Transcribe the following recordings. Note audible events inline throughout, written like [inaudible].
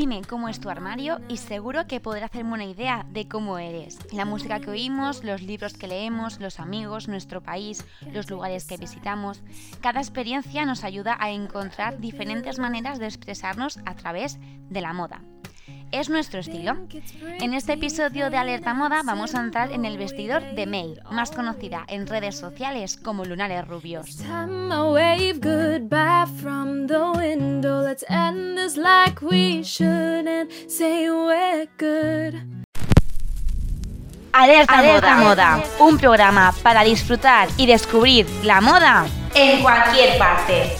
Dime cómo es tu armario y seguro que podré hacerme una idea de cómo eres. La música que oímos, los libros que leemos, los amigos, nuestro país, los lugares que visitamos. Cada experiencia nos ayuda a encontrar diferentes maneras de expresarnos a través de la moda es nuestro estilo. En este episodio de Alerta Moda vamos a entrar en el vestidor de May, más conocida en redes sociales como Lunares Rubios. Alerta, moda, un programa para disfrutar y descubrir la moda en cualquier parte.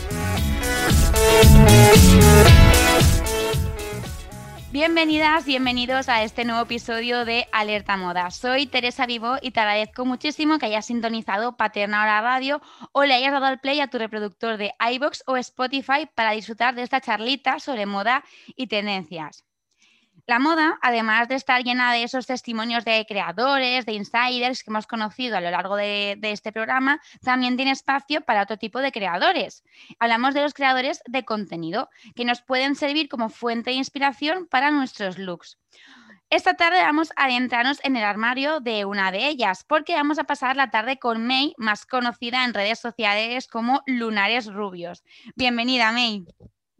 Bienvenidas, bienvenidos a este nuevo episodio de Alerta Moda. Soy Teresa Vivo y te agradezco muchísimo que hayas sintonizado Paterna Hora Radio o le hayas dado al play a tu reproductor de iBox o Spotify para disfrutar de esta charlita sobre moda y tendencias. La moda, además de estar llena de esos testimonios de creadores, de insiders que hemos conocido a lo largo de, este programa, también tiene espacio para otro tipo de creadores. Hablamos de los creadores de contenido, que nos pueden servir como fuente de inspiración para nuestros looks. Esta tarde vamos a adentrarnos en el armario de una de ellas, porque vamos a pasar la tarde con May, más conocida en redes sociales como Lunares Rubios. Bienvenida, May.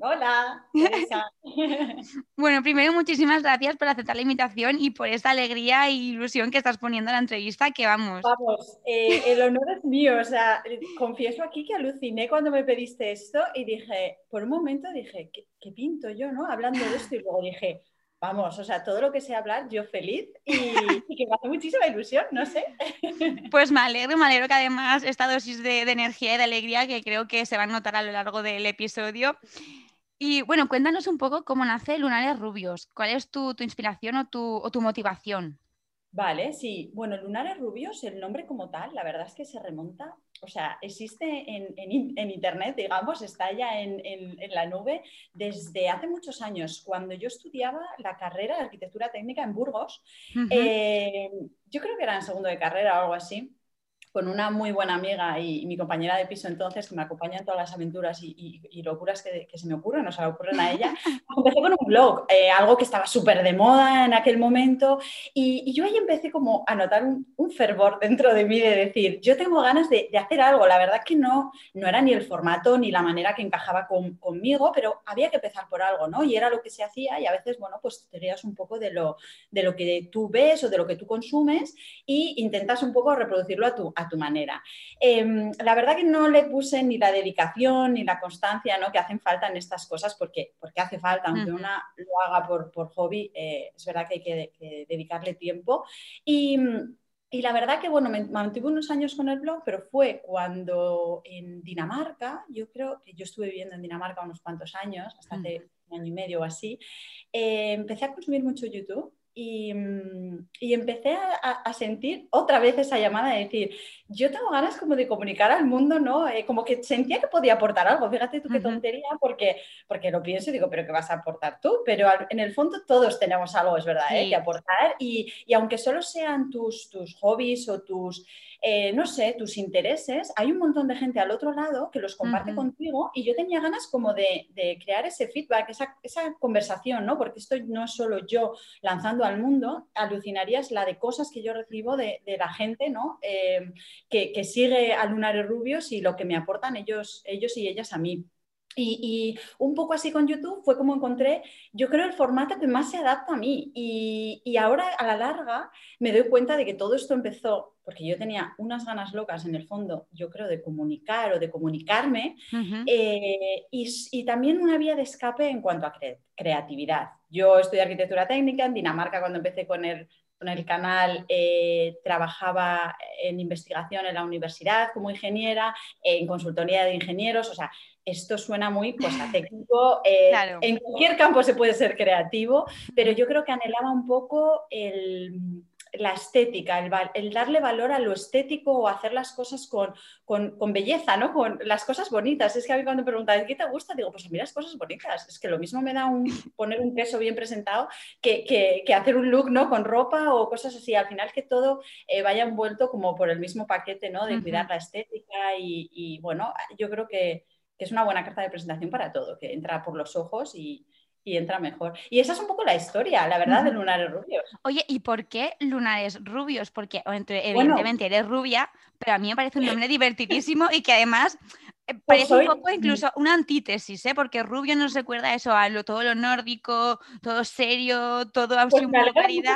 Hola, [laughs] bueno, primero muchísimas gracias por aceptar la invitación y por esta alegría e ilusión que estás poniendo en la entrevista, que vamos. Vamos, eh, el honor es mío, o sea, confieso aquí que aluciné cuando me pediste esto y dije, por un momento dije, ¿qué, pinto yo, no? Hablando de esto y luego dije, vamos, o sea, todo lo que sé hablar, yo feliz y, que me hace muchísima ilusión, no sé. [laughs] Pues me alegro, me alegro que además esta dosis de, de, energía y de alegría que creo que se va a notar a lo largo del episodio y bueno, cuéntanos un poco cómo nace Lunares Rubios. ¿Cuál es tu, inspiración o tu, motivación? Vale, sí. Bueno, Lunares Rubios, el nombre como tal, la verdad es que se remonta, o sea, existe en, Internet, digamos, está ya en, la nube desde hace muchos años. Cuando yo estudiaba la carrera de arquitectura técnica en Burgos, eh, yo creo que era en segundo de carrera o algo así con una muy buena amiga y, mi compañera de piso entonces, que me acompaña en todas las aventuras y, locuras que, se me ocurren, o se le ocurren a ella, [laughs] empecé con un blog, eh, algo que estaba súper de moda en aquel momento, y, yo ahí empecé como a notar un, fervor dentro de mí de decir, yo tengo ganas de, hacer algo, la verdad que no, no era ni el formato ni la manera que encajaba conmigo, pero había que empezar por algo, ¿no? Y era lo que se hacía y a veces, bueno, pues te guías un poco de lo, de lo que tú ves o de lo que tú consumes y intentas un poco reproducirlo a tu a tu manera. Em, la verdad que no le puse ni la dedicación ni la constancia ¿no? que hacen falta en estas cosas, porque, porque hace falta, aunque una lo haga por, hobby, eh, es verdad que hay que, dedicarle tiempo. Y, la verdad que, bueno, me mantuve unos años con el blog, pero fue cuando en Dinamarca, yo creo que yo estuve viviendo en Dinamarca unos cuantos años, hasta hace un año y medio o así, eh, empecé a consumir mucho YouTube Mm, y, empecé a, sentir otra vez esa llamada de decir, yo tengo ganas como de comunicar al mundo, ¿no? Eh, como que sentía que podía aportar algo, fíjate tú qué tontería, porque, porque lo pienso y digo, pero ¿qué vas a aportar tú? Pero en el fondo todos tenemos algo, es verdad, ¿eh? que aportar y, y, aunque solo sean tus, tus hobbies o tus eh, no sé, tus intereses, hay un montón de gente al otro lado que los comparte contigo y yo tenía ganas como de, crear ese feedback, esa, conversación, ¿no? Porque esto no es solo yo lanzando al mundo, alucinarías la de cosas que yo recibo de, la gente, ¿no? Eh, que, sigue a Lunares Rubios y lo que me aportan ellos, ellos y ellas a mí. Y, un poco así con YouTube fue como encontré, yo creo, el formato que más se adapta a mí. Y, ahora a la larga me doy cuenta de que todo esto empezó porque yo tenía unas ganas locas en el fondo, yo creo, de comunicar o de comunicarme eh, y, también una vía de escape en cuanto a creatividad. Yo estudié arquitectura técnica en Dinamarca cuando empecé con el, con el canal, eh, trabajaba en investigación en la universidad como ingeniera, en consultoría de ingenieros, o sea, esto suena muy pues, a técnico. Eh, en cualquier campo se puede ser creativo, pero yo creo que anhelaba un poco la estética, el, darle valor a lo estético o hacer las cosas con, con, belleza, ¿no? con las cosas bonitas. Es que a mí cuando me preguntan, ¿qué te gusta? Digo, pues mira las cosas bonitas. Es que lo mismo me da un, [laughs] poner un queso bien presentado que, que, hacer un look ¿no? con ropa o cosas así. Al final que todo eh, vaya envuelto como por el mismo paquete ¿no? de cuidar la estética y, y bueno, yo creo que que es una buena carta de presentación para todo, que entra por los ojos y, y entra mejor. Y esa es un poco la historia, la verdad, de lunares rubios. Oye, ¿y por qué lunares rubios? Porque evidentemente eres rubia, pero a mí me parece un [laughs] nombre divertidísimo y que además eh, pues parece un poco incluso una antítesis, ¿eh? porque Rubio nos recuerda eso, a lo, todo lo nórdico, todo serio, todo pues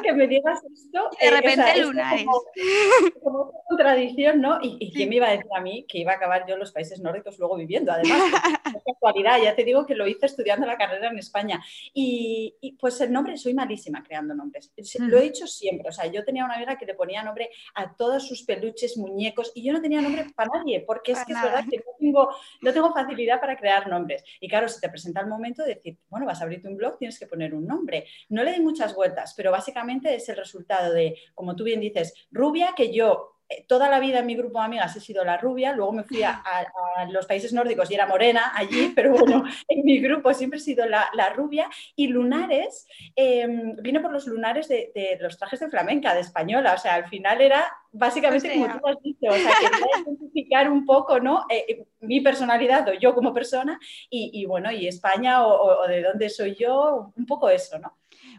que me digas esto. de eh, repente lunares. [laughs] Como, contradicción, ¿no? ¿Y, quién me iba a decir a mí que iba a acabar yo en los países nórdicos luego viviendo? Además, [laughs] es actualidad, ya te digo que lo hice estudiando la carrera en España. Y, pues el nombre, soy malísima creando nombres. Lo he dicho siempre, o sea, yo tenía una amiga que le ponía nombre a todos sus peluches, muñecos, y yo no tenía nombre para nadie, porque es que es verdad que no tengo no tengo facilidad para crear nombres. Y claro, se te presenta el momento de decir, bueno, vas a abrirte un blog, tienes que poner un nombre. No le di muchas vueltas, pero básicamente es el resultado de, como tú bien dices, rubia, que yo toda la vida en mi grupo de amigas he sido la rubia, luego me fui a, [laughs] los países nórdicos y era morena allí, pero bueno, [laughs] en mi grupo siempre he sido la, rubia. Y lunares, eh, vine por los lunares de, los trajes de flamenca, de española, o sea, al final era básicamente como tú has dicho, o sea, [laughs] quería identificar un poco, ¿no? Eh, eh, mi personalidad o yo como persona y, bueno, y España o, de dónde soy yo, un poco eso, ¿no?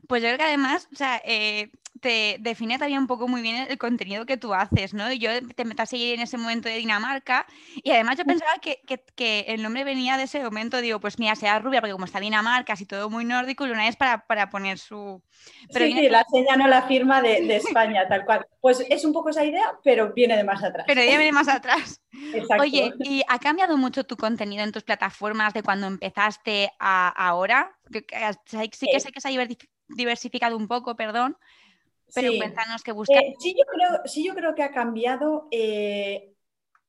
Pues yo creo que además, o sea, te define también un poco muy bien el contenido que tú haces, ¿no? Y yo te metí a seguir en ese momento de Dinamarca y además yo pensaba que, el nombre venía de ese momento, digo, pues mira, sea rubia, porque como está Dinamarca, así todo muy nórdico, Luna es para, para poner su... Pero sí, la seña no la firma de, España, tal cual. Pues es un poco esa idea, pero viene de más atrás. Pero ya viene más atrás. Exacto. Oye, ¿y ha cambiado mucho tu contenido en tus plataformas de cuando empezaste a ahora? Sí que sé que se ha diversificado un poco, perdón, pero sí. cuéntanos qué buscas. Eh, sí, yo creo, sí, yo creo que ha cambiado eh,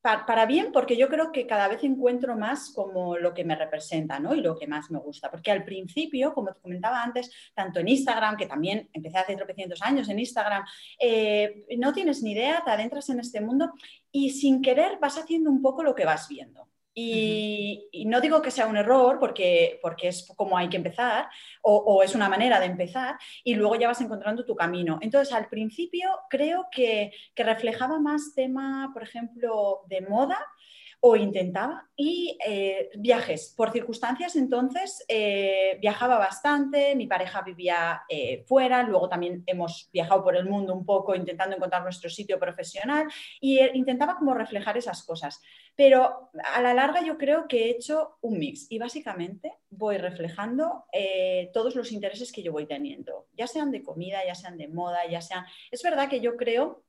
para, bien, porque yo creo que cada vez encuentro más como lo que me representa ¿no? y lo que más me gusta. Porque al principio, como te comentaba antes, tanto en Instagram, que también empecé hace tropecientos años en Instagram, eh, no tienes ni idea, te adentras en este mundo y sin querer vas haciendo un poco lo que vas viendo. Y, no digo que sea un error porque, porque es como hay que empezar o, es una manera de empezar y luego ya vas encontrando tu camino. Entonces, al principio creo que, que reflejaba más tema, por ejemplo, de moda o intentaba. Y eh, viajes, por circunstancias entonces eh, viajaba bastante, mi pareja vivía eh, fuera, luego también hemos viajado por el mundo un poco intentando encontrar nuestro sitio profesional y intentaba como reflejar esas cosas. Pero a la larga yo creo que he hecho un mix y básicamente voy reflejando todos los intereses que yo voy teniendo, ya sean de comida, ya sean de moda, ya sean... Es verdad que yo creo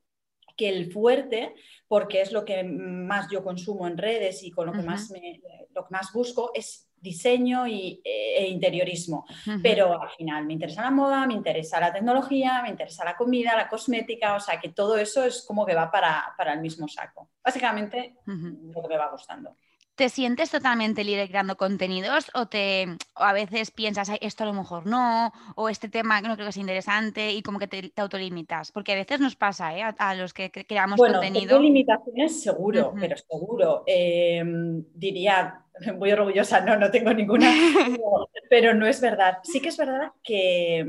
que el fuerte, porque es lo que más yo consumo en redes y con lo que, más, me, lo que más busco, es diseño y, e interiorismo. Pero al final me interesa la moda, me interesa la tecnología, me interesa la comida, la cosmética, o sea que todo eso es como que va para, para el mismo saco. Básicamente lo que me va gustando. ¿Te sientes totalmente libre creando contenidos o, te, a veces piensas, esto a lo mejor no, o este tema no creo que es interesante y como que te, autolimitas? Porque a veces nos pasa ¿eh? a, los que creamos bueno, contenido. limitaciones seguro, pero seguro. Em, diría, [laughs] muy orgullosa, no, no tengo ninguna, [laughs] pero no es verdad. Sí que es verdad que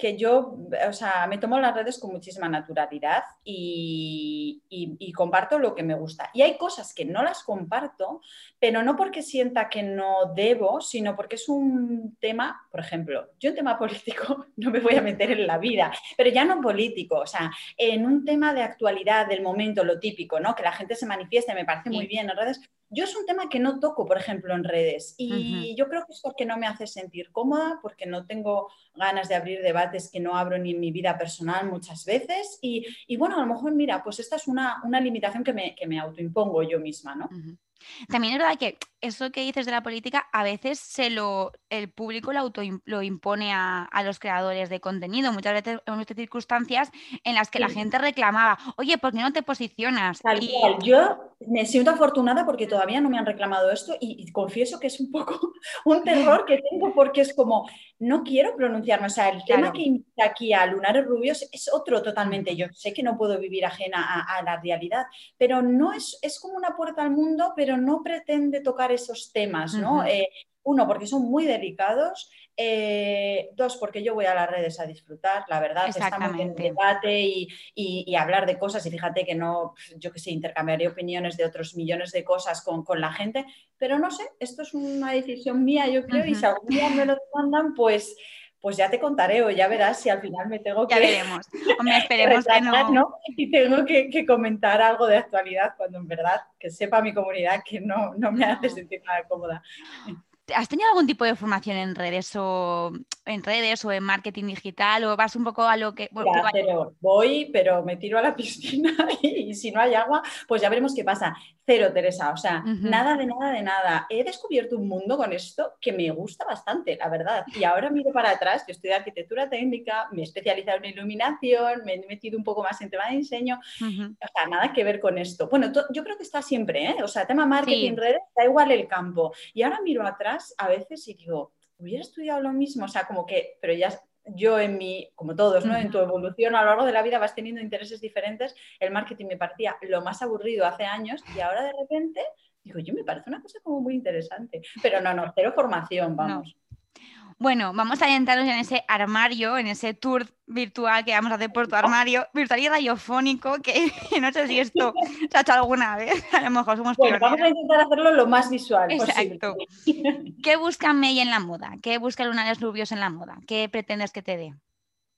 que yo, o sea, me tomo las redes con muchísima naturalidad y, comparto lo que me gusta. Y hay cosas que no las comparto, pero no porque sienta que no debo, sino porque es un tema, por ejemplo, yo en tema [laughs] político no me voy a meter en la vida, pero ya no político, o sea, en un tema de actualidad, del momento, lo típico, ¿no? Que la gente se manifieste, me parece muy bien en redes, yo es un tema que no toco, por ejemplo, en redes y yo creo que es porque no me hace sentir cómoda, porque no tengo ganas de abrir debates que no abro ni en mi vida personal muchas veces y, bueno, a lo mejor, mira, pues esta es una, limitación que me, que me autoimpongo yo misma, ¿no? También es verdad que eso que dices de la política, a veces se lo, el público lo, auto, lo impone a, los creadores de contenido. Muchas veces hemos visto circunstancias en las que la gente reclamaba, oye, ¿por qué no te posicionas? Yo me siento afortunada porque todavía no me han reclamado esto y, confieso que es un poco [laughs] un terror que tengo porque es como, no quiero pronunciarme. O sea, el tema que invita aquí a Lunares Rubios es otro totalmente. Yo sé que no puedo vivir ajena a, a la realidad, pero no es, es como una puerta al mundo, pero pero no pretende tocar esos temas, ¿no? Eh, uno, porque son muy delicados. Eh, dos, porque yo voy a las redes a disfrutar, la verdad, estamos en debate y, y, hablar de cosas. Y fíjate que no, yo que sé, intercambiaré opiniones de otros millones de cosas con, con, la gente, pero no sé, esto es una decisión mía, yo creo, y si algún día me lo demandan, pues pues ya te contaré o ya verás si al final me tengo que. Ya veremos. me [laughs] esperemos que no. Y tengo que, comentar algo de actualidad cuando en verdad que sepa mi comunidad que no, no me hace sentir nada cómoda. ¿Has tenido algún tipo de formación en redes o en redes o en marketing digital o vas un poco a lo que... pero voy, pero me tiro a la piscina [laughs] y, si no hay agua, pues ya veremos qué pasa. Cero, Teresa, o sea, nada de nada de nada. He descubierto un mundo con esto que me gusta bastante, la verdad. Y ahora miro para atrás, yo de arquitectura técnica, me he especializado en iluminación, me he metido un poco más en tema de diseño, o sea, nada que ver con esto. Bueno, yo creo que está siempre, ¿eh? O sea, tema marketing, redes, da igual el campo. Y ahora miro atrás a veces y digo, hubiera estudiado lo mismo, o sea, como que, pero ya yo en mi, como todos, ¿no? En tu evolución a lo largo de la vida vas teniendo intereses diferentes. El marketing me parecía lo más aburrido hace años y ahora de repente digo, yo me parece una cosa como muy interesante. Pero no, no, cero formación, vamos. Bueno, vamos a adentrarnos en ese armario, en ese tour virtual que vamos a hacer por tu armario, virtual y radiofónico, que [laughs] no sé si esto se ha hecho alguna vez, [laughs] a lo mejor somos bueno, Vamos a intentar hacerlo lo más visual Exacto. ¿Qué busca May en la moda? ¿Qué busca Lunares Rubios en la moda? ¿Qué pretendes que te dé?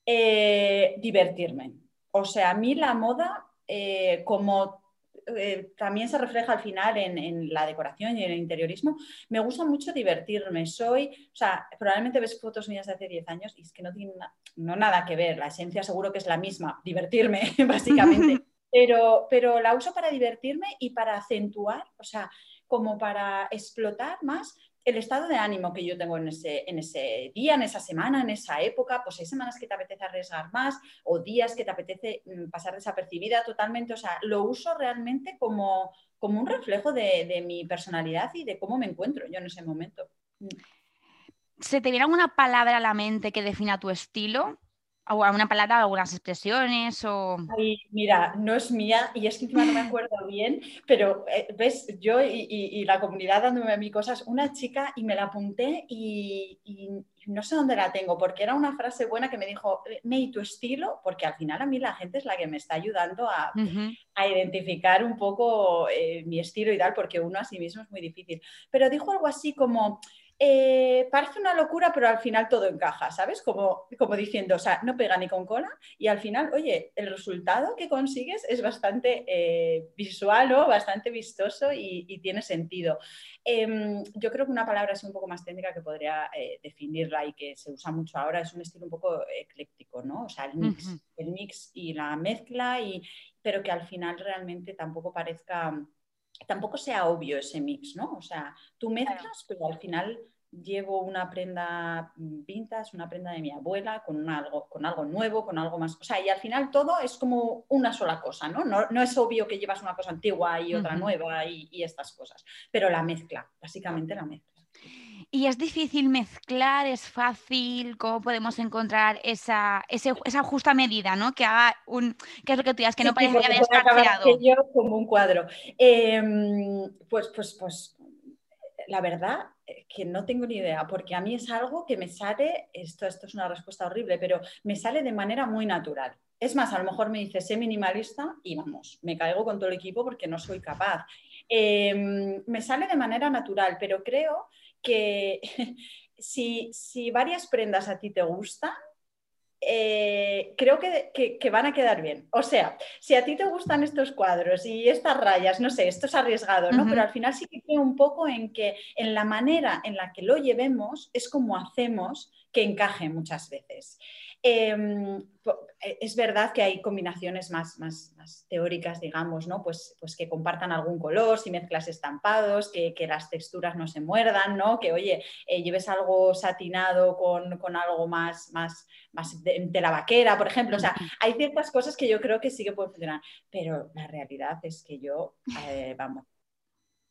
Eh, divertirme. O sea, a mí la moda, eh, como eh, también se refleja al final en, la decoración y en el interiorismo. Me gusta mucho divertirme. Soy, o sea, probablemente ves fotos mías de hace 10 años y es que no tiene no nada que ver. La esencia seguro que es la misma, divertirme, [laughs] básicamente. [laughs] Pero, pero la uso para divertirme y para acentuar, o sea, como para explotar más el estado de ánimo que yo tengo en ese, en ese día, en esa semana, en esa época, pues hay semanas que te apetece arriesgar más o días que te apetece mm, pasar desapercibida totalmente, o sea, lo uso realmente como, como un reflejo de, mi personalidad y de cómo me encuentro yo en ese momento. ¿Se te viene alguna palabra a la mente que defina tu estilo? O alguna palabra, algunas expresiones o... mira, no es mía y es que encima no me acuerdo [laughs] bien, pero eh, ves, yo y, la comunidad dándome a mí cosas, una chica y me la apunté y, no sé dónde la tengo, porque era una frase buena que me dijo, May, tu estilo, porque al final a mí la gente es la que me está ayudando a, identificar un poco eh, mi estilo y tal, porque uno a sí mismo es muy difícil. Pero dijo algo así como eh, parece una locura, pero al final todo encaja, ¿sabes? Como, como diciendo, o sea, no pega ni con cola y al final, oye, el resultado que consigues es bastante eh, visual, o Bastante vistoso y, tiene sentido. Em, yo creo que una palabra así un poco más técnica que podría eh, definirla y que se usa mucho ahora es un estilo un poco ecléctico, ¿no? O sea, el mix, el mix y la mezcla, y, pero que al final realmente tampoco parezca tampoco sea obvio ese mix, ¿no? O sea, tú mezclas, pero al final llevo una prenda vintage, una prenda de mi abuela, con, algo, con algo nuevo, con algo más. O sea, y al final todo es como una sola cosa, ¿no? No, es obvio que llevas una cosa antigua y otra nueva y, estas cosas, pero la mezcla, básicamente la mezcla. Y es difícil mezclar, es fácil, ¿cómo podemos encontrar esa, esa justa medida, ¿no? Que haga un, que es lo que tú digas, que no parezca que hayas yo como un cuadro. Em, pues, pues, pues, la verdad que no tengo ni idea, porque a mí es algo que me sale, esto, esto es una respuesta horrible, pero me sale de manera muy natural. Es más, a lo mejor me dice, sé minimalista y vamos, me caigo con todo el equipo porque no soy capaz. Em, me sale de manera natural, pero creo que [laughs] si, si varias prendas a ti te gustan, eh, creo que, van a quedar bien. O sea, si a ti te gustan estos cuadros y estas rayas, no sé, esto es arriesgado, ¿no? Pero al final sí que creo un poco en que en la manera en la que lo llevemos es como hacemos que encaje muchas veces. Em, e, es verdad que hay combinaciones más, más, teóricas, digamos, ¿no? Pues, pues, que compartan algún color, si mezclas estampados, que, las texturas no se muerdan, ¿no? Que, oye, eh, lleves algo satinado con, algo más, más, más de, la vaquera, por ejemplo. O sea, hay ciertas cosas que yo creo que sí que pueden funcionar, pero la realidad es que yo, eh, vamos,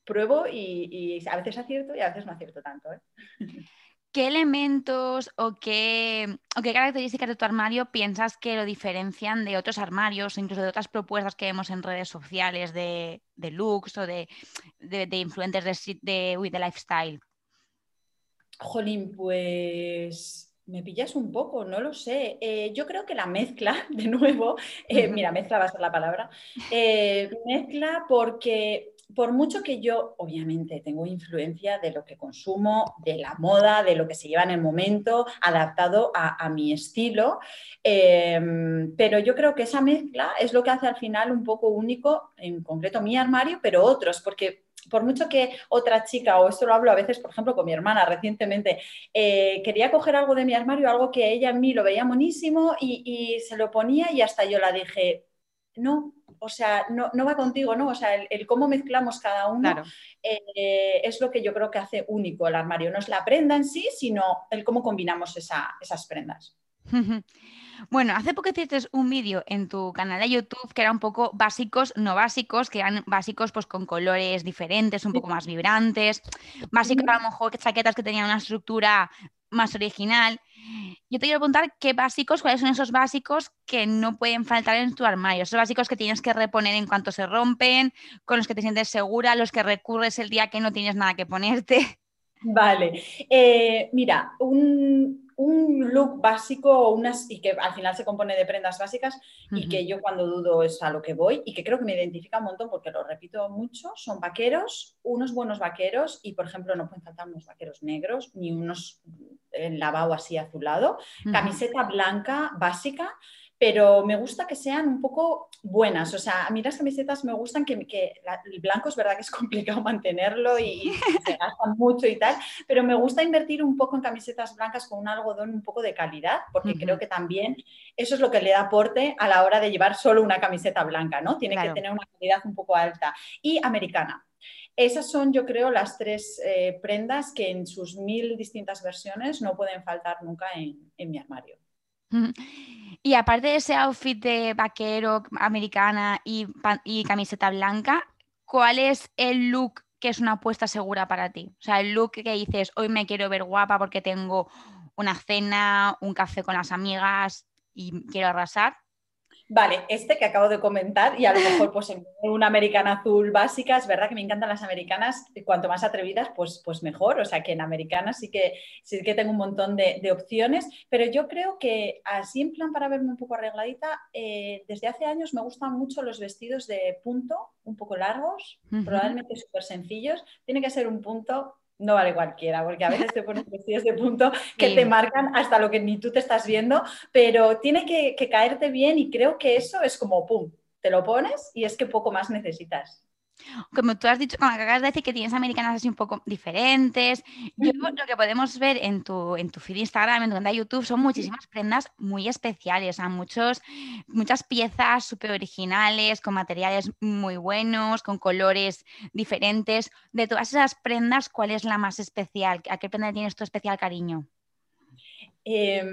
pruebo y, a veces acierto y a veces no acierto tanto. ¿eh? [laughs] ¿qué elementos o qué, qué, características de tu armario piensas que lo diferencian de otros armarios o incluso de otras propuestas que vemos en redes sociales de, looks o de, de, de influencers de, de, de lifestyle? Jolín, pues me pillas un poco, no lo sé. Eh, yo creo que la mezcla, [laughs] de nuevo, eh, mira, mezcla va a ser la palabra, eh, mezcla porque por mucho que yo, obviamente, tengo influencia de lo que consumo, de la moda, de lo que se lleva en el momento, adaptado a, mi estilo, em, pero yo creo que esa mezcla es lo que hace al final un poco único, en concreto mi armario, pero otros, porque por mucho que otra chica, o esto lo hablo a veces, por ejemplo, con mi hermana recientemente, eh, quería coger algo de mi armario, algo que ella en mí lo veía monísimo y, se lo ponía y hasta yo la dije, no, o sea, no, va contigo, ¿no? O sea, el, cómo mezclamos cada uno eh, es lo que yo creo que hace único el armario. No es la prenda en sí, sino el cómo combinamos esas prendas. [laughs] Bueno, hace poco hiciste un vídeo en tu canal de YouTube que era un poco básicos, no básicos, que eran básicos pues con colores diferentes, un poco más vibrantes, básicos a lo mejor chaquetas que tenían una estructura más original. Yo te quiero preguntar qué básicos, cuáles son esos básicos que no pueden faltar en tu armario, esos básicos que tienes que reponer en cuanto se rompen, con los que te sientes segura, los que recurres el día que no tienes nada que ponerte. Vale, eh, mira, un, un look básico unas, y que al final se compone de prendas básicas y que yo cuando dudo es a lo que voy y que creo que me identifica un montón porque lo repito mucho, son vaqueros, unos buenos vaqueros y por ejemplo no pueden faltar unos vaqueros negros ni unos en lavado así azulado, camiseta blanca básica pero me gusta que sean un poco buenas. O sea, a mí las camisetas me gustan que, el blanco es verdad que es [laughs] complicado mantenerlo y, se gastan mucho y tal, pero me gusta invertir un poco en camisetas blancas con un algodón un poco de calidad, porque creo que también eso es lo que le da aporte a la hora de llevar solo una camiseta blanca, ¿no? Tiene que tener una calidad un poco alta. Y americana. Esas son, yo creo, las tres eh, prendas que en sus mil distintas versiones no pueden faltar nunca en mi armario. Y aparte de ese outfit de vaquero americana y, camiseta blanca, ¿cuál es el look que es una apuesta segura para ti? O sea, el look que dices, hoy me quiero ver guapa porque tengo una cena, un café con las amigas y quiero arrasar. Vale, este que acabo de comentar y a lo mejor pues en una americana azul básica, es verdad que me encantan las americanas, cuanto más atrevidas pues, pues mejor, o sea que en americanas sí que, sí que tengo un montón de, opciones, pero yo creo que así en plan para verme un poco arregladita, eh, desde hace años me gustan mucho los vestidos de punto, un poco largos, probablemente súper sencillos, tiene que ser un punto no vale cualquiera, porque a veces te pones [laughs] vestidos de punto que te marcan hasta lo que ni tú te estás viendo, pero tiene que, que, caerte bien y creo que eso es como, ¡pum!, te lo pones y es que poco más necesitas. Como tú has dicho, como acabas de decir que tienes americanas así un poco diferentes, yo lo que podemos ver en tu, en tu feed Instagram, en tu cuenta de YouTube, son muchísimas prendas muy especiales, a muchos, muchas piezas súper originales, con materiales muy buenos, con colores diferentes. De todas esas prendas, ¿cuál es la más especial? ¿A qué prenda tienes tu especial cariño? Eh,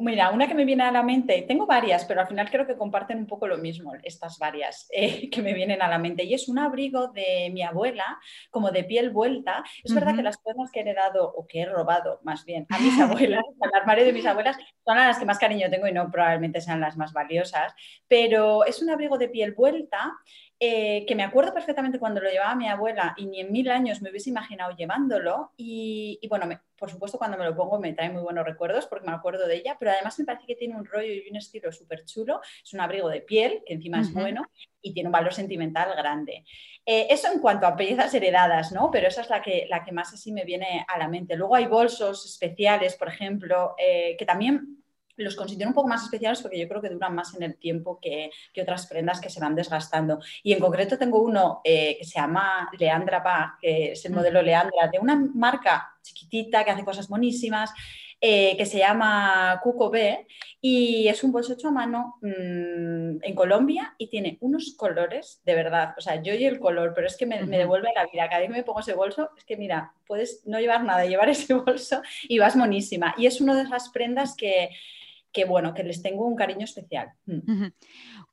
Mira, una que me viene a la mente, tengo varias, pero al final creo que comparten un poco lo mismo, estas varias eh, [laughs] que me vienen a la mente. Y es un abrigo de mi abuela, como de piel vuelta. Es verdad que las prendas que he heredado, o que he robado más bien, a mis abuelas, al armario de mis abuelas, son las que más cariño tengo y no probablemente sean las más valiosas. Pero es un abrigo de piel vuelta eh, que me acuerdo perfectamente cuando lo llevaba mi abuela y ni en mil años me hubiese imaginado llevándolo. Y, bueno, por supuesto cuando me lo pongo me trae muy buenos recuerdos porque me acuerdo de ella, pero además me parece que tiene un rollo y un estilo súper chulo. Es un abrigo de piel, que encima es bueno, y tiene un valor sentimental grande. Eh, eso en cuanto a piezas heredadas, ¿no? Pero esa es la que, la que más así me viene a la mente. Luego hay bolsos especiales, por ejemplo, eh, que también los considero un poco más especiales porque yo creo que duran más en el tiempo que, otras prendas que se van desgastando. Y en concreto tengo uno eh, que se llama Leandra Pa, que es el modelo Leandra, de una marca chiquitita que hace cosas monísimas. Eh, que se llama Cuco B y es un bolso hecho a mano mm, en Colombia y tiene unos colores, de verdad, o sea, yo y el color, pero es que me, me, devuelve la vida. Cada vez que me pongo ese bolso, es que mira, puedes no llevar nada, llevar [laughs] ese bolso y vas monísima. Y es una de esas prendas que, que, bueno, que les tengo un cariño especial. Mm.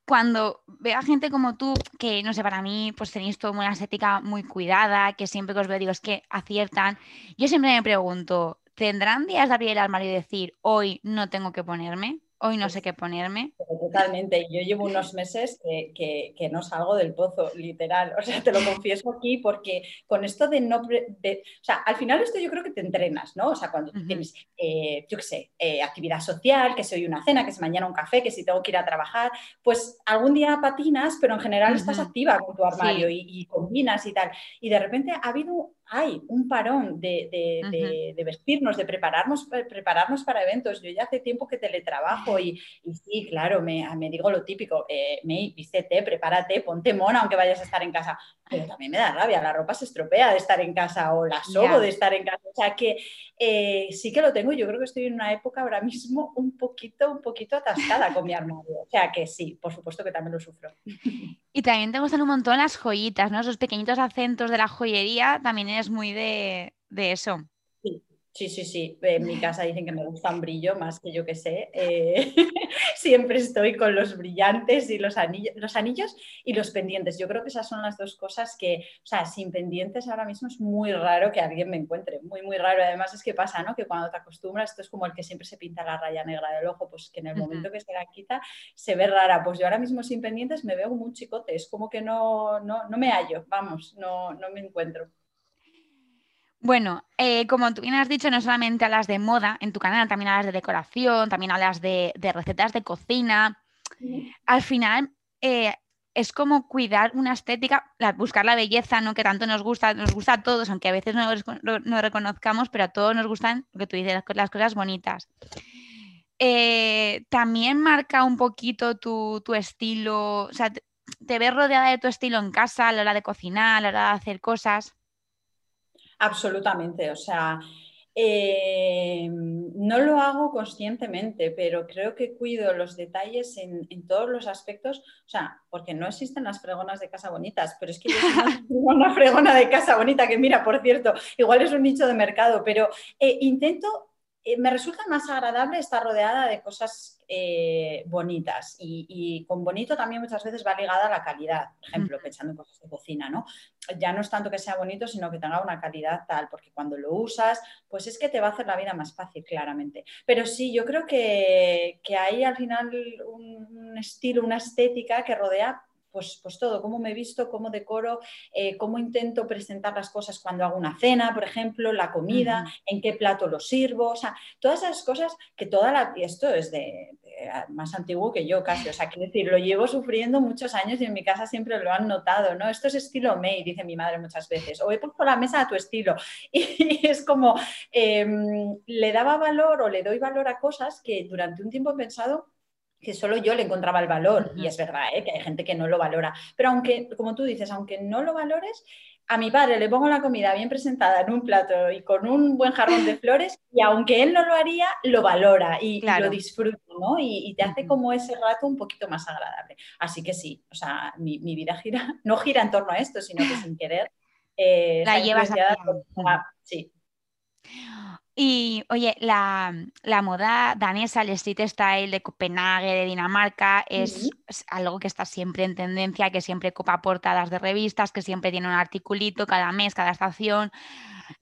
Cuando veo a gente como tú, que no sé, para mí, pues tenéis toda una estética muy cuidada, que siempre que os veo digo es que aciertan, yo siempre me pregunto, ¿tendrán días de abrir el armario y decir, hoy no tengo que ponerme? Hoy no sé qué ponerme. Totalmente. Yo llevo unos meses que, que, no salgo del pozo, literal. O sea, te lo confieso aquí porque con esto de no... De, o sea, al final esto yo creo que te entrenas, ¿no? O sea, cuando tienes, eh, yo qué sé, eh, actividad social, que si hoy una cena, que si mañana un café, que si tengo que ir a trabajar, pues algún día patinas, pero en general estás activa con tu armario y, y combinas y tal. Y de repente ha habido hay un parón de, vestirnos, de prepararnos, prepararnos para eventos. Yo ya hace tiempo que teletrabajo y, sí, claro, me, digo lo típico, eh, me vístete, prepárate, ponte mona aunque vayas a estar en casa. Pero también me da rabia, la ropa se estropea de estar en casa o la sobo de estar en casa. O sea que eh, sí que lo tengo, yo creo que estoy en una época ahora mismo un poquito, un poquito atascada con mi armario. O sea que sí, por supuesto que también lo sufro. Y también te gustan un montón las joyitas, ¿no? Esos pequeñitos acentos de la joyería también es muy de, de eso. Sí, sí, sí. En mi casa dicen que me gusta un brillo más que yo que sé. Eh, siempre estoy con los brillantes y los anillos, los anillos y los pendientes. Yo creo que esas son las dos cosas que, o sea, sin pendientes ahora mismo es muy raro que alguien me encuentre. Muy, muy raro. Además es que pasa, ¿no? Que cuando te acostumbras, esto es como el que siempre se pinta la raya negra del ojo, pues que en el momento que se la quita se ve rara. Pues yo ahora mismo sin pendientes me veo como un chicote. Es como que no, no, no me hallo, vamos, no, no me encuentro. Bueno, eh, como tú bien has dicho, no solamente hablas de moda en tu canal, también hablas de decoración, también hablas de, recetas de cocina. Al final, eh, es como cuidar una estética, buscar la belleza, ¿no? Que tanto nos gusta, nos gusta a todos, aunque a veces no lo reconozcamos, pero a todos nos gustan, lo que tú dices, las cosas bonitas. Eh, también marca un poquito tu, tu, estilo, o sea, te, te ves rodeada de tu estilo en casa a la hora de cocinar, a la hora de hacer cosas. Absolutamente, o sea, eh, no lo hago conscientemente, pero creo que cuido los detalles en, todos los aspectos, o sea, porque no existen las fregonas de casa bonitas, pero es que yo tengo [laughs] una fregona de casa bonita que mira, por cierto, igual es un nicho de mercado, pero eh, intento me resulta más agradable estar rodeada de cosas eh, bonitas y, con bonito también muchas veces va ligada a la calidad, por ejemplo, pensando en cosas de cocina, ¿no? Ya no es tanto que sea bonito, sino que tenga una calidad tal, porque cuando lo usas, pues es que te va a hacer la vida más fácil, claramente. Pero sí, yo creo que, hay al final un estilo, una estética que rodea pues, pues, todo, cómo me visto, cómo decoro, eh, cómo intento presentar las cosas cuando hago una cena, por ejemplo, la comida, en qué plato lo sirvo, o sea, todas esas cosas que toda la... esto es de, más antiguo que yo casi, o sea, quiero decir, lo llevo sufriendo muchos años y en mi casa siempre lo han notado, ¿no? Esto es estilo May, dice mi madre muchas veces, o he puesto la mesa a tu estilo. [laughs] Y es como, em, le daba valor o le doy valor a cosas que durante un tiempo he pensado que solo yo le encontraba el valor. Y es verdad ¿eh? que hay gente que no lo valora. Pero aunque, como tú dices, aunque no lo valores, a mi padre le pongo la comida bien presentada en un plato y con un buen jarrón de [laughs] flores y aunque él no lo haría, lo valora y, lo disfruta, ¿no? Y, te hace como ese rato un poquito más agradable. Así que sí, o sea, mi, vida gira, [laughs] no gira en torno a esto, sino que sin querer... Eh, la llevas a... Sí, y oye, la, moda danesa, el street style de Copenhague, de Dinamarca, es, algo que está siempre en tendencia, que siempre copa portadas de revistas, que siempre tiene un articulito cada mes, cada estación.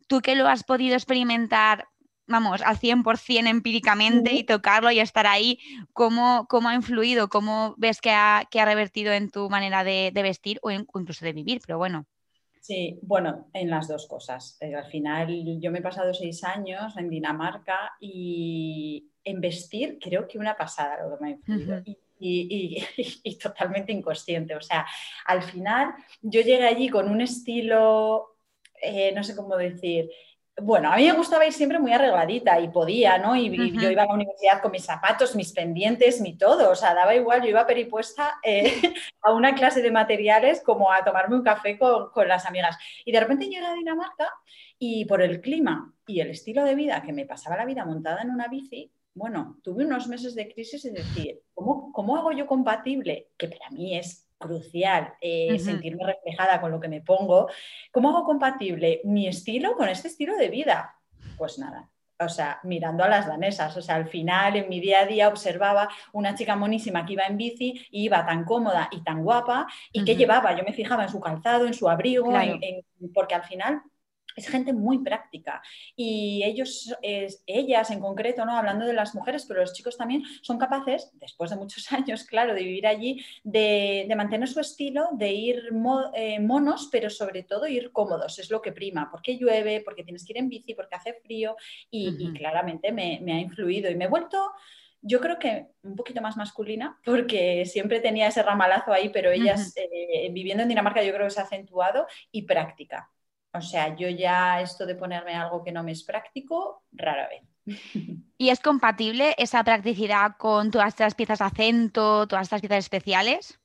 Tú que lo has podido experimentar, vamos, al 100% empíricamente y tocarlo y estar ahí, ¿cómo, cómo ha influido? ¿Cómo ves que ha, que ha revertido en tu manera de, vestir o incluso de vivir? Pero bueno. Sí, bueno, en las dos cosas. Eh, al final yo me he pasado seis años en Dinamarca y en vestir creo que una pasada lo que me ha influido. y, totalmente inconsciente. O sea, al final yo llegué allí con un estilo, eh, no sé cómo decir, bueno, a mí me gustaba ir siempre muy arregladita y podía, ¿no? Y, yo iba a la universidad con mis zapatos, mis pendientes, mi todo, o sea, daba igual, yo iba peripuesta eh, [laughs] a una clase de materiales como a tomarme un café con, con, las amigas. Y de repente llegué a Dinamarca y por el clima y el estilo de vida que me pasaba la vida montada en una bici, bueno, tuve unos meses de crisis y decir, ¿cómo, cómo hago yo compatible? Que para mí es crucial eh, sentirme reflejada con lo que me pongo. ¿Cómo hago compatible mi estilo con este estilo de vida? Pues nada, o sea, mirando a las danesas. O sea, al final, en mi día a día, observaba una chica monísima que iba en bici y iba tan cómoda y tan guapa y que llevaba. Yo me fijaba en su calzado, en su abrigo, porque al final es gente muy práctica. Y ellos, ellas en concreto, ¿no? hablando de las mujeres, pero los chicos también son capaces, después de muchos [laughs] años, claro, de vivir allí, de, mantener su estilo, de ir eh, monos, pero sobre todo ir cómodos, es lo que prima, porque llueve, porque tienes que ir en bici, porque hace frío y, claramente me, ha influido. Y me he vuelto yo creo que un poquito más masculina, porque siempre tenía ese ramalazo ahí, pero ellas eh, viviendo en Dinamarca yo creo que se ha acentuado y práctica. O sea, yo ya esto de ponerme algo que no me es práctico, rara vez. [laughs] ¿Y es compatible esa practicidad con todas estas piezas de acento, todas estas piezas especiales?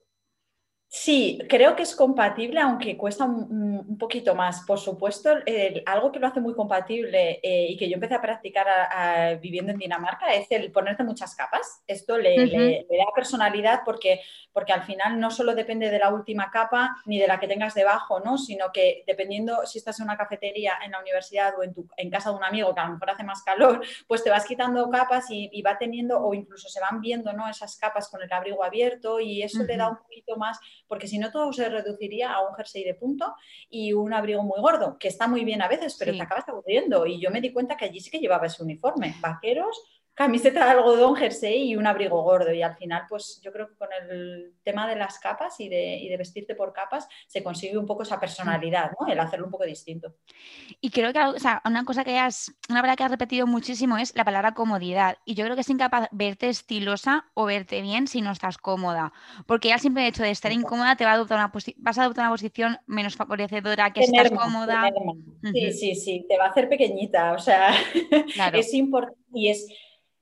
Sí, creo que es compatible, aunque cuesta un, poquito más. Por supuesto, algo que lo hace muy compatible eh, y que yo empecé a practicar viviendo en Dinamarca es el ponerte muchas capas. Esto le, da personalidad porque, porque al final no solo depende de la última capa ni de la que tengas debajo, ¿no? sino que dependiendo si estás en una cafetería, en la universidad o en, tu, en casa de un amigo que a lo mejor hace más calor, [laughs] pues te vas quitando capas y, va teniendo o incluso se van viendo ¿no? esas capas con el abrigo abierto y eso le da un poquito más porque si no todo se reduciría a un jersey de punto y un abrigo muy gordo, que está muy bien a veces, pero te acabas aburriendo. Y yo me di cuenta que allí sí que llevaba ese uniforme, vaqueros, camiseta de algodón, jersey y un abrigo gordo. Y al final, pues yo creo que con el tema de las capas y de, vestirte por capas se consigue un poco esa personalidad, ¿no? El hacerlo un poco distinto. Y creo que una cosa que has, una palabra que has repetido muchísimo es la palabra comodidad. Y yo creo que es incapaz verte estilosa o verte bien si no estás cómoda. Porque ya el simple hecho de estar incómoda te va a adoptar una vas a adoptar una posición menos favorecedora que estar cómoda. Sí, sí, sí, te va a hacer pequeñita. O sea, [laughs] es importante y es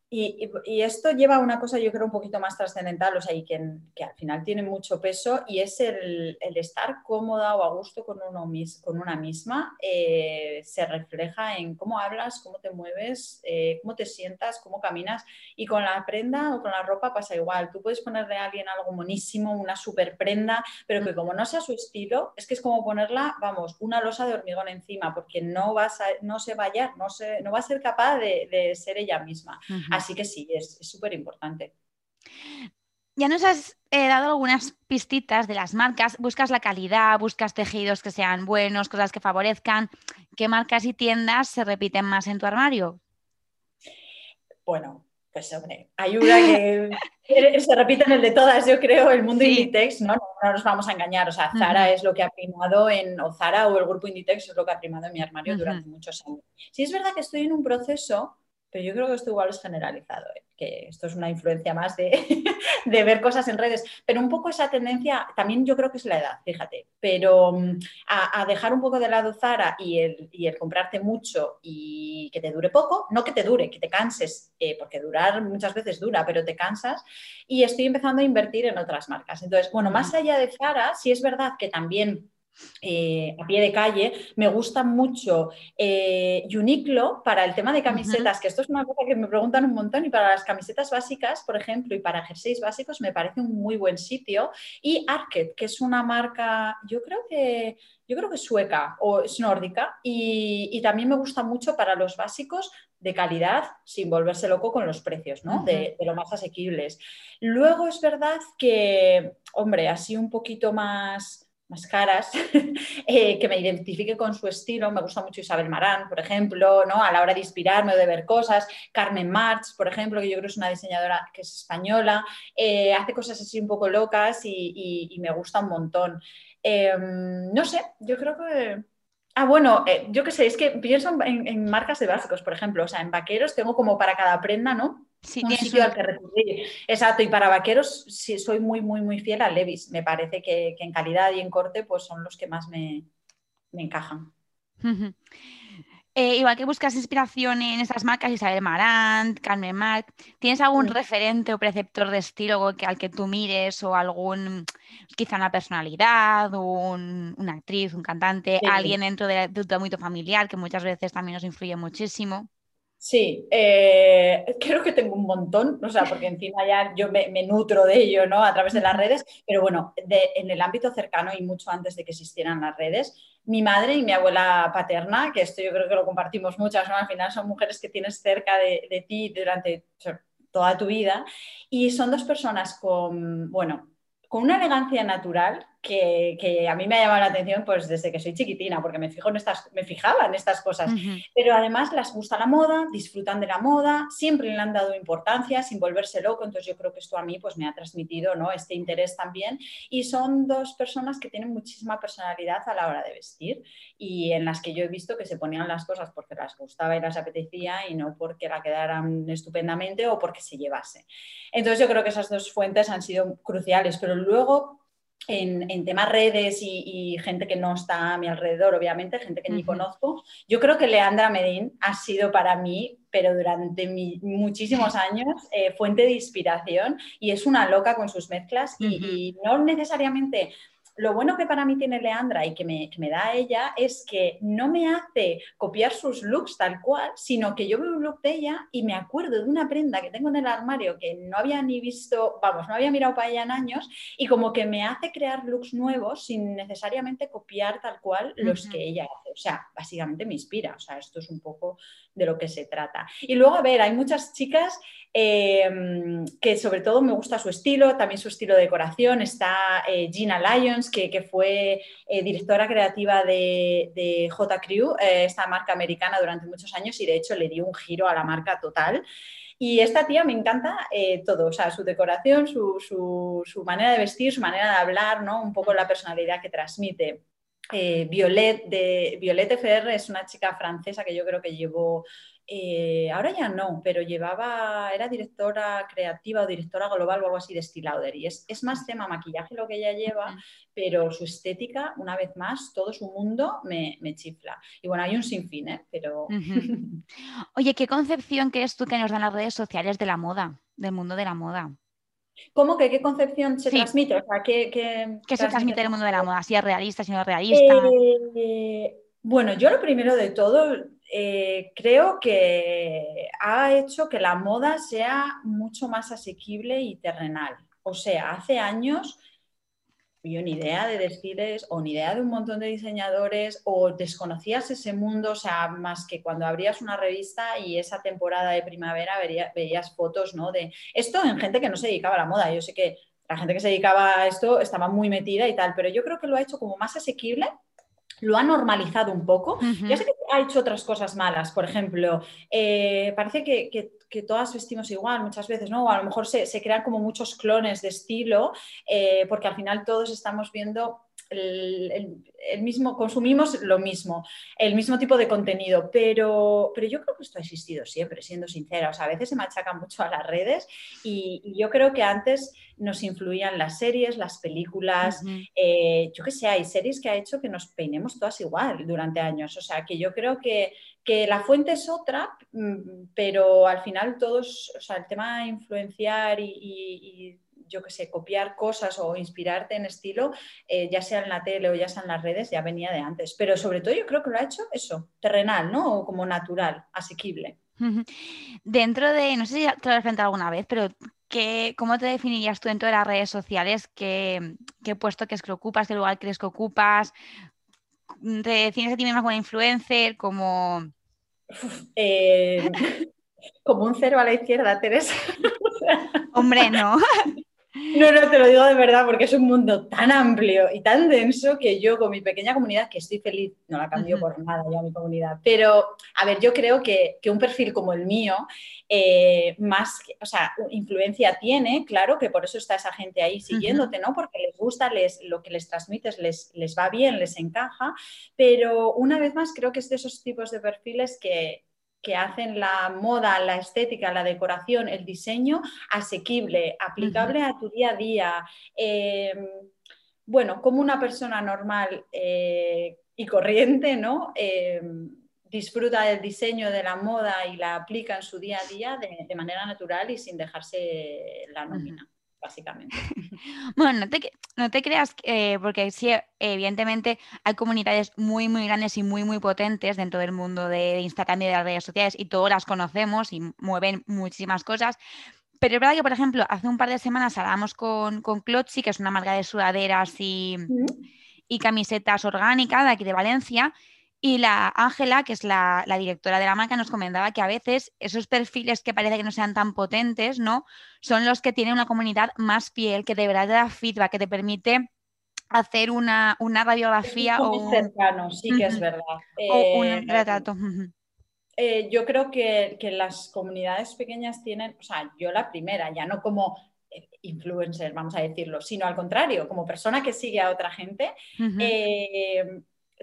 y, esto lleva a una cosa, yo creo, un poquito más trascendental, o sea, y que, al final tiene mucho peso, y es el, estar cómoda o a gusto con, uno con una misma, eh, se refleja en cómo hablas, cómo te mueves, eh, cómo te sientas, cómo caminas, y con la prenda o con la ropa pasa igual. Tú puedes ponerle a alguien algo monísimo, una super prenda, pero que como no sea su estilo, es que es como ponerla, vamos, una losa de hormigón encima, porque no, vas a, no se va a hallar, no, se, no va a ser capaz de, ser ella misma. Así que sí, es súper importante. Ya nos has eh, dado algunas pistitas de las marcas. Buscas la calidad, buscas tejidos que sean buenos, cosas que favorezcan. ¿Qué marcas y tiendas se repiten más en tu armario? Bueno, pues hombre, hay una que [laughs] se repite en el de todas, yo creo, el mundo Inditex, ¿no? ¿no? nos vamos a engañar. O sea, Zara es lo que ha primado en, o Zara o el grupo Inditex es lo que ha primado en mi armario durante muchos años. Sí es verdad que estoy en un proceso pero yo creo que esto igual es generalizado, ¿eh? que esto es una influencia más [laughs] de, ver cosas en redes, pero un poco esa tendencia, también yo creo que es la edad, fíjate, pero mm, a, dejar un poco de lado Zara y el, y el, comprarte mucho y que te dure poco, no que te dure, que te canses, eh, porque durar muchas veces dura, pero te cansas, y estoy empezando a invertir en otras marcas. Entonces, bueno, más allá de Zara, sí es verdad que también eh, a pie de calle. Me gusta mucho eh, Uniqlo para el tema de camisetas, que esto es una cosa que me preguntan un montón, y para las camisetas básicas, por ejemplo, y para jerseys básicos, me parece un muy buen sitio. Y Arket, que es una marca, yo creo que, yo creo que es sueca o es nórdica, y, también me gusta mucho para los básicos de calidad, sin volverse loco con los precios, ¿no? de, de lo más asequibles. Luego es verdad que, hombre, así un poquito más más caras, [laughs] eh, que me identifique con su estilo. Me gusta mucho Isabel Marán, por ejemplo, ¿no? a la hora de inspirarme o de ver cosas. Carmen March, por ejemplo, que yo creo es una diseñadora que es española, eh, hace cosas así un poco locas y, me gusta un montón. Em, no sé, yo creo que... Ah, bueno, eh, yo qué sé, es que pienso en, en, marcas de básicos, por ejemplo, o sea, en vaqueros tengo como para cada prenda, ¿no? Sí, un sitio al que recurrir. Exacto, y para vaqueros sí, soy muy, muy, muy fiel a Levis. Me parece que, en calidad y en corte pues son los que más me, encajan. Eh, igual que buscas inspiración en estas marcas, Isabel Marant, Carmen Marc, ¿tienes algún referente o preceptor de estilo que, al que tú mires o algún, quizá una personalidad, un, una actriz, un cantante, alguien dentro de, de tu ámbito familiar que muchas veces también nos influye muchísimo? Sí, eh, creo que tengo un montón, o sea, porque encima ya yo me, nutro de ello, ¿no? A través de las redes, pero bueno, en el ámbito cercano y mucho antes de que existieran las redes, mi madre y mi abuela paterna, que esto yo creo que lo compartimos muchas, ¿no? Al final son mujeres que tienes cerca de, de ti durante toda tu vida y son dos personas con, bueno, con una elegancia natural que, a mí me ha llamado la atención pues desde que soy chiquitina, porque me, fijo en estas, me fijaba en estas cosas. Pero además las gusta la moda, disfrutan de la moda, siempre le han dado importancia sin volverse loco, entonces yo creo que esto a mí pues me ha transmitido ¿no? este interés también. Y son dos personas que tienen muchísima personalidad a la hora de vestir y en las que yo he visto que se ponían las cosas porque las gustaba y las apetecía y no porque la quedaran estupendamente o porque se llevase. Entonces yo creo que esas dos fuentes han sido cruciales, pero luego en, temas redes y, gente que no está a mi alrededor, obviamente, gente que ni conozco, yo creo que Leandra Medín ha sido para mí, pero durante muchísimos años, eh, fuente de inspiración y es una loca con sus mezclas y no necesariamente lo bueno que para mí tiene Leandra y que me, da ella es que no me hace copiar sus looks tal cual, sino que yo veo un look de ella y me acuerdo de una prenda que tengo en el armario que no había ni visto, vamos, no había mirado para ella en años y como que me hace crear looks nuevos sin necesariamente copiar tal cual los que ella hace. O sea, básicamente me inspira. O sea, esto es un poco de lo que se trata. Y luego, a ver, hay muchas chicas eh, que sobre todo me gusta su estilo, también su estilo de decoración. Está eh, Gina Lyons, que, fue eh, directora creativa de, de J. Crew, esta marca americana durante muchos años y de hecho le dio un giro a la marca total. Y esta tía me encanta todo, o sea, su decoración, su, su, manera de vestir, su manera de hablar, ¿no? Un poco la personalidad que transmite. Eh, Violet, de, Violette FR es una chica francesa que yo creo que llevó, eh, ahora ya no, pero llevaba, era directora creativa o directora global o algo así de Lauder. Y es, más tema maquillaje lo que ella lleva, pero su estética, una vez más, todo su mundo me, chifla. Y bueno, hay un sinfín, ¿eh? pero... [laughs] Oye, ¿qué concepción crees tú que nos dan las redes sociales de la moda, del mundo de la moda? ¿Cómo que qué concepción se transmite? O sea, ¿qué, qué, se transmite en el mundo de la moda? Si es realista, si no es realista. Eh, bueno, yo lo primero de todo eh, creo que ha hecho que la moda sea mucho más asequible y terrenal. O sea, hace años yo ni idea de desfiles o ni idea de un montón de diseñadores o desconocías ese mundo, o sea, más que cuando abrías una revista y esa temporada de primavera veías fotos, ¿no? De esto en gente que no se dedicaba a la moda. Yo sé que la gente que se dedicaba a esto estaba muy metida y tal, pero yo creo que lo ha hecho como más asequible lo ha normalizado un poco. Ya sé que ha hecho otras cosas malas, por ejemplo, eh, parece que, todas vestimos igual muchas veces, ¿no? O a lo mejor se, crean como muchos clones de estilo, eh, porque al final todos estamos viendo el, mismo, consumimos lo mismo, el mismo tipo de contenido, pero, pero yo creo que esto ha existido siempre, siendo sincera. O sea, a veces se machaca mucho a las redes y, yo creo que antes nos influían las series, las películas, eh, yo qué sé, hay series que ha hecho que nos peinemos todas igual durante años. O sea, que yo creo que, la fuente es otra, mm, pero al final todos, o sea, el tema de influenciar y yo que sé, copiar cosas o inspirarte en estilo, eh, ya sea en la tele o ya sea en las redes, ya venía de antes. Pero sobre todo yo creo que lo ha hecho eso, terrenal, ¿no? O como natural, asequible. Dentro de, no sé si te lo has enfrentado alguna vez, pero ¿qué, ¿cómo te definirías tú dentro de las redes sociales? ¿Qué, qué puesto crees que ocupas? ¿Qué lugar crees que ocupas? ¿Te defines a ti misma como influencer? Como... Eh, [laughs] como un cero a la izquierda, Teresa. Hombre, no. [laughs] No, no, te lo digo de verdad porque es un mundo tan amplio y tan denso que yo con mi pequeña comunidad, que estoy feliz, no la cambio por nada ya mi comunidad, pero a ver, yo creo que, un perfil como el mío, eh, más, o sea, influencia tiene, claro que por eso está esa gente ahí siguiéndote, ¿no? Porque les gusta, les, lo que les transmites les, les va bien, les encaja, pero una vez más creo que es de esos tipos de perfiles que, que hacen la moda, la estética, la decoración, el diseño asequible, aplicable a tu día a día. Em, bueno, como una persona normal eh, y corriente, ¿no? Em, disfruta del diseño de la moda y la aplica en su día a día de, manera natural y sin dejarse la nómina. Básicamente. [laughs] Bueno, no te, no te creas, eh, porque sí, evidentemente hay comunidades muy, muy grandes y muy, muy potentes dentro del mundo de Instagram y de las redes sociales y todas las conocemos y mueven muchísimas cosas. Pero es verdad que, por ejemplo, hace un par de semanas hablábamos con, con Clotzi, que es una marca de sudaderas y, y camisetas orgánicas de aquí de Valencia, y la Ángela, que es la, directora de la marca, nos comentaba que a veces esos perfiles que parece que no sean tan potentes, ¿no? Son los que tienen una comunidad más fiel, que de verdad te da feedback, que te permite hacer una, radiografía o un... cercano, sí que es verdad. O un eh, retrato. Eh, yo creo que, las comunidades pequeñas tienen, o sea, yo la primera, ya no como eh, influencer, vamos a decirlo, sino al contrario, como persona que sigue a otra gente,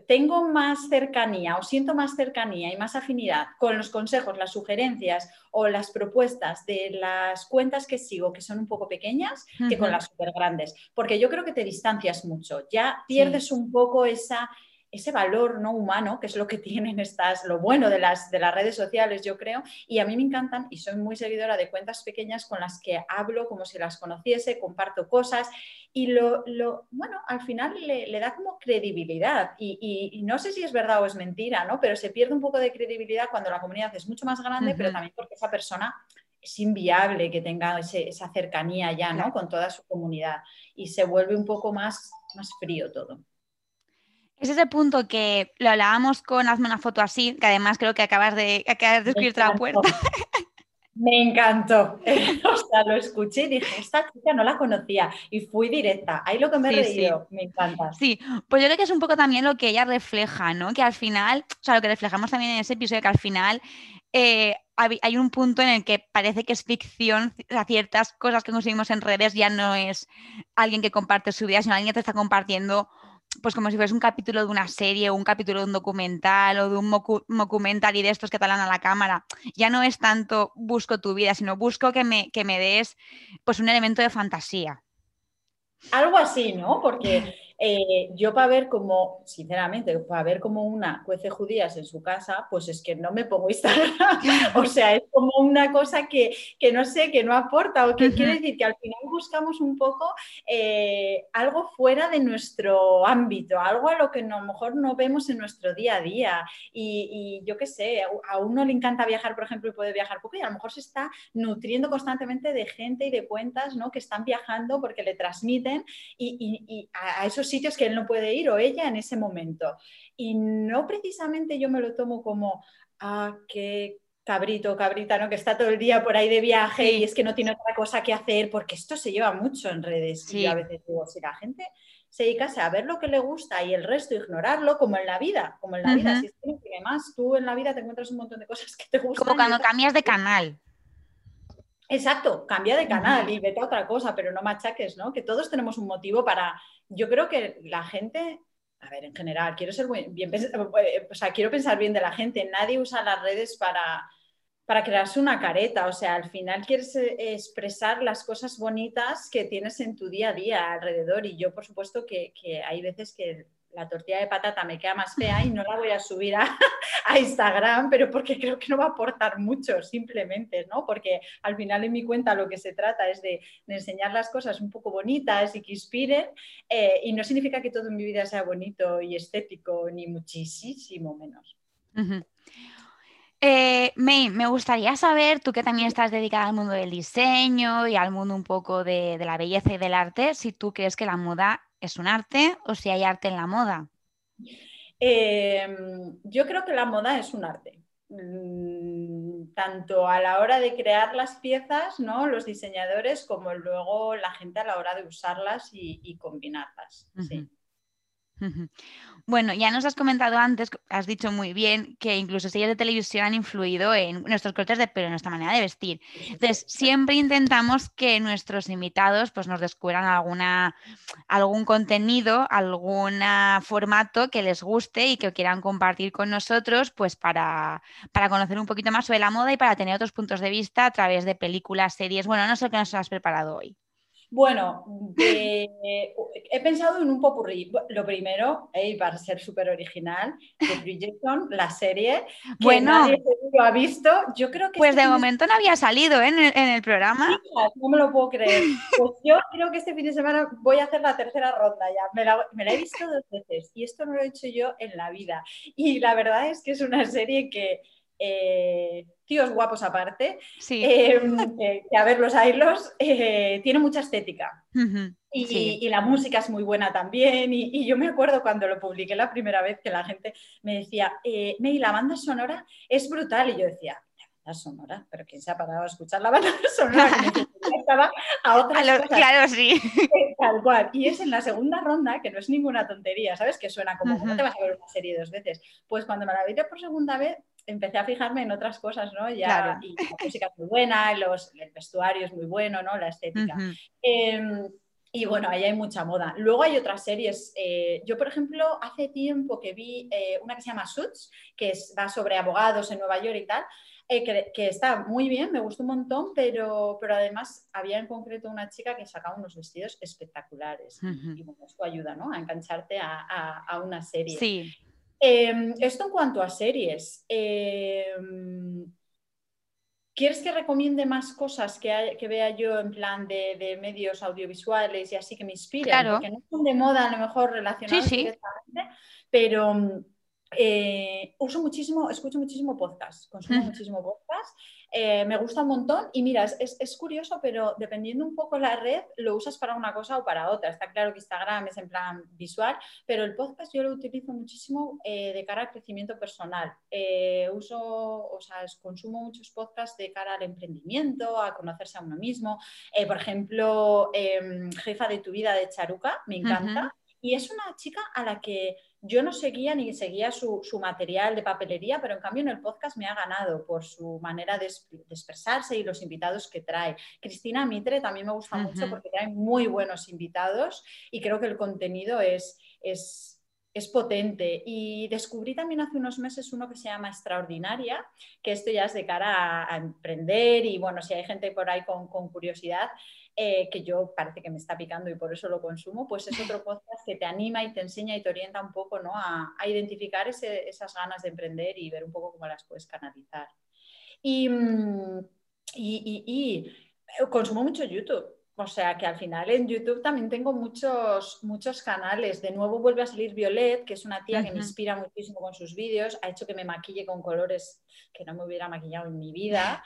tengo más cercanía o siento más cercanía y más afinidad con los consejos, las sugerencias o las propuestas de las cuentas que sigo, que son un poco pequeñas, que con las súper grandes, porque yo creo que te distancias mucho, ya pierdes un poco esa ese valor no humano, que es lo que [laughs] tienen estas, lo bueno de las, de las redes sociales, yo creo, y a mí me encantan y soy muy seguidora de cuentas pequeñas con las que hablo como si las conociese, comparto cosas y lo, lo bueno, al final le, da como credibilidad y, no sé si es verdad o es mentira, ¿no? Pero se pierde un poco de credibilidad cuando la comunidad es mucho más grande, pero también porque esa persona es inviable que tenga esa cercanía ya, ¿no? Con toda su comunidad y se vuelve un poco más, más frío todo. Es ese punto que lo hablábamos con Hazme una foto así, que además creo que acabas de, acabas de escribirte la puerta. Me encantó. [laughs] o sea, lo escuché y dije, esta chica no la conocía y fui directa. Ahí lo que me he reído, me encanta. Sí, pues yo creo que es un poco también lo que ella refleja, ¿no? Que al final, o sea, lo que reflejamos también en ese episodio, que al final eh, hay un punto en el que parece que es ficción, o ciertas cosas que conseguimos en redes ya no es alguien que comparte su vida, sino alguien que te está compartiendo pues como si fuese un capítulo de una serie o un capítulo de un documental o de un documental y de estos que talan a la cámara. Ya no es tanto busco tu vida, sino busco que me, que me des pues un elemento de fantasía. Algo así, ¿no? Porque eh, yo para ver como, sinceramente, para ver como una cuece judías en su casa, pues es que no me pongo Instagram. [laughs] o sea, es como una cosa que, no sé, que no aporta o que quiere decir que al final buscamos un poco eh, algo fuera de nuestro ámbito, algo a lo que a lo mejor no vemos en nuestro día a día. Y, yo qué sé, a uno le encanta viajar, por ejemplo, y puede viajar poco y a lo mejor se está nutriendo constantemente de gente y de cuentas ¿no? que están viajando porque le transmiten y, y a sitios que él no puede ir o ella en ese momento. Y no precisamente yo me lo tomo como, ah, qué cabrito, cabrita, ¿no? Que está todo el día por ahí de viaje y es que no tiene otra cosa que hacer, porque esto se lleva mucho en redes. Y a veces digo, si la gente se dedicase a ver lo que le gusta y el resto ignorarlo, como en la vida, como en la vida, si es que además tú en la vida te encuentras un montón de cosas que te gustan. Como cuando cambias de canal. Exacto, cambia de canal y vete a otra cosa, pero no machaques, ¿no? Que todos tenemos un motivo para. Yo creo que la gente, a ver, en general, quiero ser bien, o sea, quiero pensar bien de la gente. Nadie usa las redes para, para crearse una careta. O sea, al final quieres eh, expresar las cosas bonitas que tienes en tu día a día alrededor. Y yo, por supuesto, que, que hay veces que la tortilla de patata me queda más fea y no la voy a subir [laughs] a, Instagram, pero porque creo que no va a aportar mucho, simplemente, ¿no? Porque al final en mi cuenta lo que se trata es de, enseñar las cosas un poco bonitas y que inspiren, eh, y no significa que todo en mi vida sea bonito y estético, ni muchísimo menos. Eh, May, me gustaría saber, tú que también estás dedicada al mundo del diseño y al mundo un poco de la belleza y del arte, si tú crees que la moda ¿Es un arte o si hay arte en la moda? Em, yo creo que la moda es un arte. Mm, tanto a la hora de crear las piezas, ¿no? los diseñadores, como luego la gente a la hora de usarlas y, combinarlas. Bueno, ya nos has comentado antes, has dicho muy bien que incluso series de televisión han influido en nuestros cortes de pelo, en nuestra manera de vestir. Entonces, siempre intentamos que nuestros invitados pues, nos descubran alguna, algún contenido, algún formato que les guste y que quieran compartir con nosotros pues, para, para conocer un poquito más sobre la moda y para tener otros puntos de vista a través de películas, series. Bueno, no sé qué nos has preparado hoy. Bueno, he pensado en un popurrí. Lo primero, para ser súper original, de Bridgerton, la serie, que bueno, nadie lo ha visto. Yo creo que pues este de momento no había salido ¿eh? en, el, programa. no me lo puedo creer. Pues yo creo que este fin de semana voy a hacer la tercera ronda ya. Me la, me la he visto dos veces y esto no lo he hecho yo en la vida. Y la verdad es que es una serie que eh, tíos guapos aparte, em, que a ver los hilos, eh, tiene mucha estética. y, la música es muy buena también. Y, yo me acuerdo cuando lo publiqué la primera vez que la gente me decía, eh, May, la banda sonora es brutal. Y yo decía, la banda sonora, pero ¿quién se ha parado a escuchar la banda [laughs] sonora? estaba [laughs] a otras Claro, sí. [laughs] Tal cual. Y es en la segunda ronda, que no es ninguna tontería, ¿sabes? Que suena como, ¿cómo te vas a ver una serie dos veces? Pues cuando me la vi por segunda vez, empecé a fijarme en otras cosas, ¿no? Ya, y la música es muy buena, los, el vestuario es muy bueno, ¿no? La estética. Em, y bueno, ahí hay mucha moda. Luego hay otras series. Eh, yo, por ejemplo, hace tiempo que vi eh, una que se llama Suits, que es, va sobre abogados en Nueva York y tal, eh, que, que, está muy bien, me gustó un montón, pero, pero además había en concreto una chica que sacaba unos vestidos espectaculares. Y bueno, esto ayuda ¿no? a engancharte a, a, a una serie. Sí. Em, esto en cuanto a series. Em, ¿Quieres que recomiende más cosas que, que vea yo en plan de, medios audiovisuales y así que me inspiren? Porque no son de moda a lo mejor relacionados directamente, pero eh, uso muchísimo, escucho muchísimo podcast, consumo muchísimo podcast eh, me gusta un montón y mira, es, curioso, pero dependiendo un poco la red, lo usas para una cosa o para otra. Está claro que Instagram es en plan visual, pero el podcast yo lo utilizo muchísimo eh, de cara al crecimiento personal. Eh, uso, o sea, consumo muchos podcasts de cara al emprendimiento, a conocerse a uno mismo. por ejemplo, em, Jefa de tu vida de Charuca, me encanta. Y es una chica a la que yo no seguía ni seguía su, material de papelería, pero en cambio en el podcast me ha ganado por su manera de, expresarse y los invitados que trae. Cristina Mitre también me gusta mucho porque trae muy buenos invitados y creo que el contenido es, es, es potente. Y descubrí también hace unos meses uno que se llama Extraordinaria, que esto ya es de cara a, emprender y bueno, si hay gente por ahí con, con curiosidad, eh, que yo parece que me está picando y por eso lo consumo, pues es otro podcast que te anima y te enseña y te orienta un poco ¿no? a, identificar esas ganas de emprender y ver un poco cómo las puedes canalizar. Y, mm, y, consumo mucho YouTube. O sea que al final en YouTube también tengo muchos, muchos canales. De nuevo vuelve a salir Violet, que es una tía que me inspira muchísimo con sus vídeos. Ha hecho que me maquille con colores que no me hubiera maquillado en mi vida.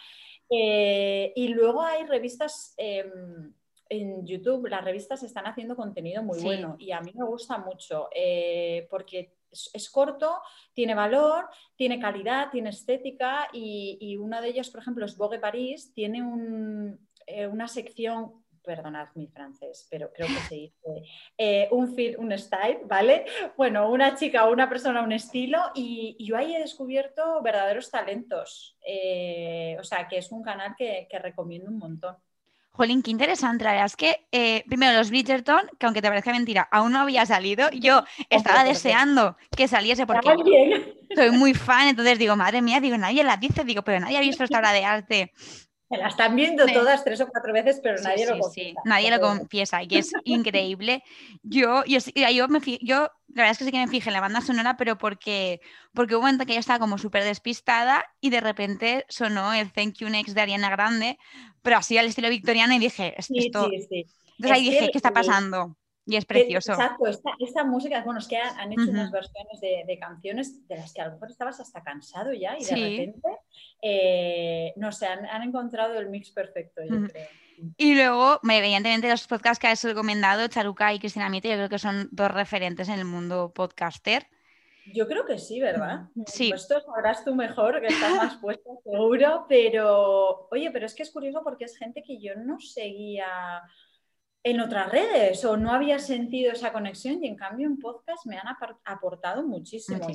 Eh, y luego hay revistas em, en YouTube, las revistas están haciendo contenido muy bueno y a mí me gusta mucho eh, porque es, corto, tiene valor, tiene calidad, tiene estética y, una de ellas, por ejemplo, es Vogue París, tiene eh, una sección perdonad mi francés, pero creo que se dice eh, un feel, un style, ¿vale? Bueno, una chica o una persona, un estilo, y, yo ahí he descubierto verdaderos talentos. Eh, o sea, que es un canal que, recomiendo un montón. Jolín, qué interesante. La verdad es que, eh, primero, los Bridgerton, que aunque te parezca mentira, aún no había salido. Yo estaba deseando que saliese porque soy muy fan. Entonces digo, madre mía, digo, nadie la dice. Digo, pero nadie ha visto esta obra de arte. Se la están viendo todas tres o cuatro veces, pero nadie lo confiesa. Nadie lo confiesa y es [laughs] increíble. Yo, yo, yo, me yo, la verdad es que sí que me fijé en la banda sonora, pero porque, porque hubo un momento que ella estaba como súper despistada y de repente sonó el Thank You Next de Ariana Grande, pero así al estilo victoriano y dije, esto... Entonces ahí dije, ¿qué está pasando? Y es precioso. Exacto, esta, música, bueno, es que han, hecho unas versiones de, canciones de las que a lo mejor estabas hasta cansado ya y de repente, eh, no sé, han, encontrado el mix perfecto, yo creo. Y luego, evidentemente, los podcasts que has recomendado, Charuca y Cristina Miete, yo creo que son dos referentes en el mundo podcaster. Yo creo que sí, ¿verdad? Sí. Esto sabrás tú mejor, que estás más [laughs] puesto seguro, pero oye, pero es que es curioso porque es gente que yo no seguía en otras redes o no había sentido esa conexión y en cambio en podcast me han aportado muchísimo.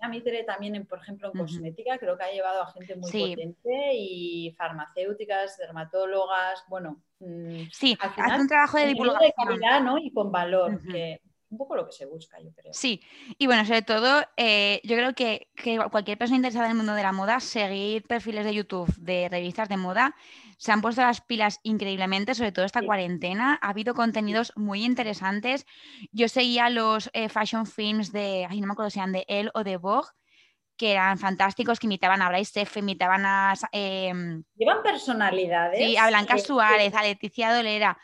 A mí también, por ejemplo, en cosmética creo que ha llevado a gente muy potente y farmacéuticas, dermatólogas, bueno, mm, sí, hace un trabajo de divulgación. de calidad ¿no? y con valor, que un poco lo que se busca, yo creo. Sí, y bueno, sobre todo, eh, yo creo que, cualquier persona interesada en el mundo de la moda, seguir perfiles de YouTube de revistas de moda, se han puesto las pilas increíblemente, sobre todo esta cuarentena. Ha habido contenidos muy interesantes. Yo seguía los eh, fashion films de, ay, no me acuerdo si eran de él o de Vogue, que eran fantásticos, que imitaban a Bryce imitaban a... Em, Llevan personalidades. Sí, a Blanca Suárez, a Leticia Dolera.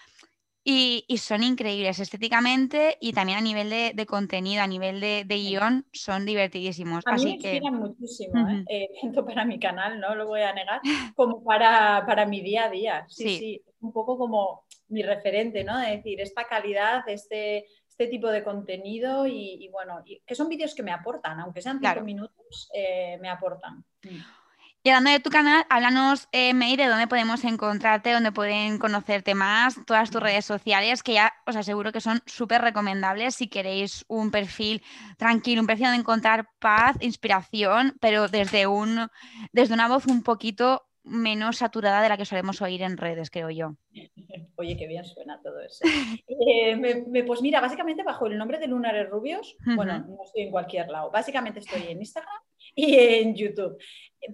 Y, son increíbles estéticamente y también a nivel de, contenido, a nivel de, guion, son divertidísimos. A mí me inspiran muchísimo, ¿eh? Eh, tanto para mi canal, no lo voy a negar, como para, para mi día a día. Sí, sí, sí, un poco como mi referente, ¿no? De decir, esta calidad, este, este tipo de contenido y, bueno, que son vídeos que me aportan, aunque sean cinco minutos, eh, me aportan. Mm. Y hablando de tu canal, háblanos, eh, May, de dónde podemos encontrarte, dónde pueden conocerte más, todas tus redes sociales, que ya os aseguro que son súper recomendables si queréis un perfil tranquilo, un perfil donde encontrar paz, inspiración, pero desde, un, desde una voz un poquito menos saturada de la que solemos oír en redes, creo yo. Oye, qué bien suena todo eso. Eh, me, pues mira, básicamente bajo el nombre de Lunares Rubios, bueno, no estoy en cualquier lado, básicamente estoy en Instagram [laughs] y en YouTube,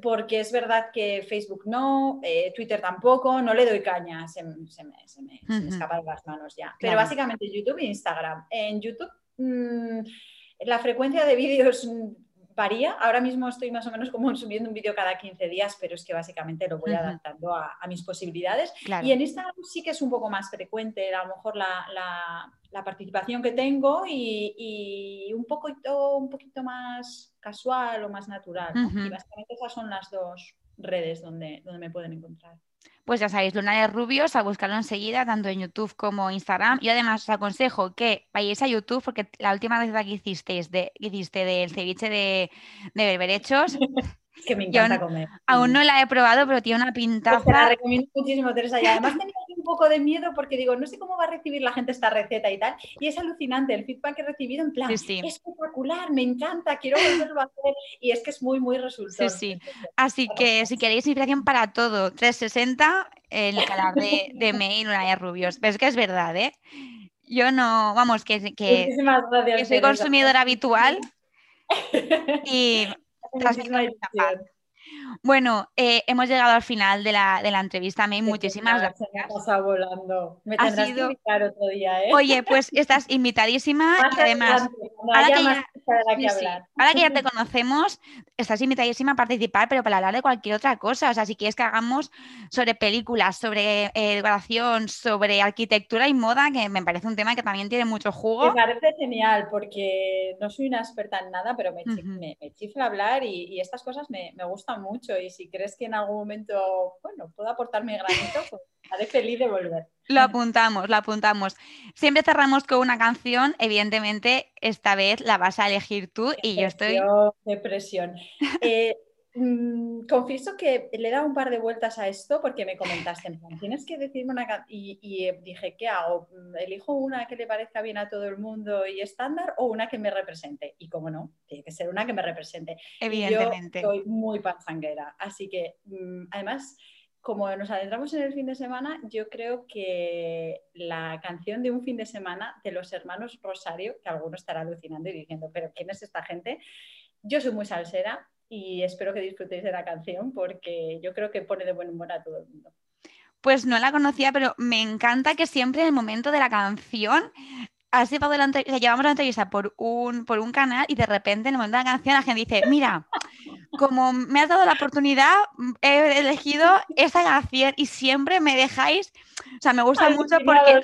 porque es verdad que Facebook no, eh, Twitter tampoco, no le doy caña, se, me, se escapan las manos ya, pero básicamente YouTube e Instagram. En YouTube... Mm, la frecuencia de vídeos varía. Ahora mismo estoy más o menos como [laughs] subiendo un vídeo cada 15 días, pero es que básicamente lo voy adaptando a, mis posibilidades. Y en Instagram sí que es un poco más frecuente, a lo mejor la, participación que tengo y, un, poquito, un poquito más casual o más natural. Y básicamente esas son las dos redes donde, donde me pueden encontrar pues ya sabéis, Lunares Rubios, a buscarlo enseguida, tanto en YouTube como Instagram. Y además os aconsejo que vayáis a YouTube, porque la última receta que hicisteis de, hiciste del ceviche de, de berberechos. [laughs] que me encanta comer. Aún no la he probado, pero tiene una pintaza. Pues te la recomiendo muchísimo, Teresa. Y además tenía poco de miedo porque digo, no sé cómo va a recibir la gente esta receta y tal. Y es alucinante el feedback que he recibido en plan, espectacular, me encanta, quiero volverlo a hacer. Y es que es muy, muy resultado. Sí, sí. Así que si queréis inspiración para todo, 360, el canal de, de Mail, una de rubios. Pero es que es verdad, ¿eh? Yo no, vamos, que, que, que soy consumidora habitual [laughs] y bueno, eh, hemos llegado al final de la, de la entrevista, May. Muchísimas gracias. Me ha volando. Me tendrás que invitar otro día, ¿eh? Oye, pues [laughs] estás invitadísima y además, ahora que, ya, ahora que, ya, te [laughs] conocemos, estás invitadísima a participar, pero para hablar de cualquier otra cosa. O sea, si quieres que hagamos sobre películas, sobre eh, decoración, sobre arquitectura y moda, que me parece un tema que también tiene mucho jugo. Me parece genial, porque no soy una experta en nada, pero me, chifla hablar y, estas cosas me, me gustan mucho y si crees que en algún momento, bueno, puedo aportar mi granito, pues haré feliz de volver. Lo apuntamos, lo apuntamos. Siempre cerramos con una canción, evidentemente esta vez la vas a elegir tú y yo estoy... Qué presión. Eh, Mm, confieso que le he dado un par de vueltas a esto porque me comentaste, tienes que decirme una canción. Y, dije, ¿qué hago? Mm, ¿Elijo una que le parezca bien a todo el mundo y estándar o una que me represente? Y como no, tiene que ser una que me represente. Evidentemente. yo soy muy panzanguera, así que mm, además como nos adentramos en el fin de semana, yo creo que la canción de un fin de semana de los hermanos Rosario, que alguno estará alucinando y diciendo, pero ¿quién es esta gente? Yo soy muy salsera y espero que disfrutéis de la canción porque yo creo que pone de buen humor a todo el mundo. Pues no la conocía, pero me encanta que siempre en el momento de la canción has llevado la llevamos la entrevista por un, por un canal y de repente en el momento de la canción la gente dice, mira, como me has dado la oportunidad, he elegido esta canción y siempre me dejáis, o sea, me gusta mucho porque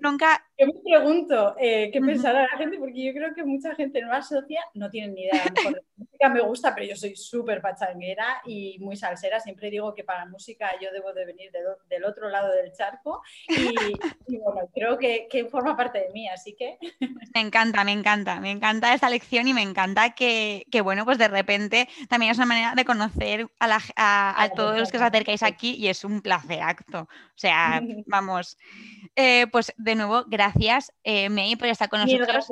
nunca... Yo me pregunto eh, qué pensará la gente, porque yo creo que mucha gente no asocia, no tienen ni idea, la [laughs] música me gusta, pero yo soy súper pachanguera y muy salsera, siempre digo que para música yo debo de venir del otro lado del charco [laughs] y, bueno, creo que, que, forma parte de mí, así que... [laughs] Me encanta, me encanta, me encanta esta lección y me encanta que, que bueno, pues de repente también es una manera de conocer a, todos los que os acercáis aquí y es un placer acto. O sea, vamos. Eh, pues de nuevo, gracias, eh, May, por estar con nosotros.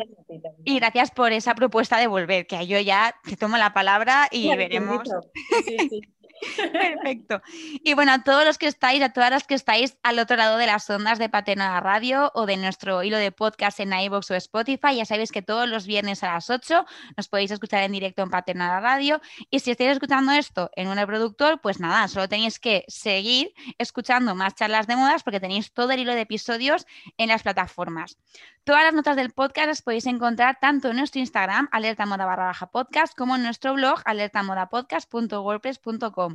y gracias por esa propuesta de volver, que yo ya te tomo la palabra y veremos. [laughs] [laughs] Perfecto. Y bueno, a todos los que estáis, a todas las que estáis al otro lado de las ondas de Patena Radio o de nuestro hilo de podcast en iVoox o Spotify, ya sabéis que todos los viernes a las 8 nos podéis escuchar en directo en Patena Radio. Y si estáis escuchando esto en un reproductor, pues nada, solo tenéis que seguir escuchando más charlas de modas porque tenéis todo el hilo de episodios en las plataformas. Todas las notas del podcast las podéis encontrar tanto en nuestro Instagram, alertamoda barra baja podcast, como en nuestro blog, alertamodapodcast.wordpress.com,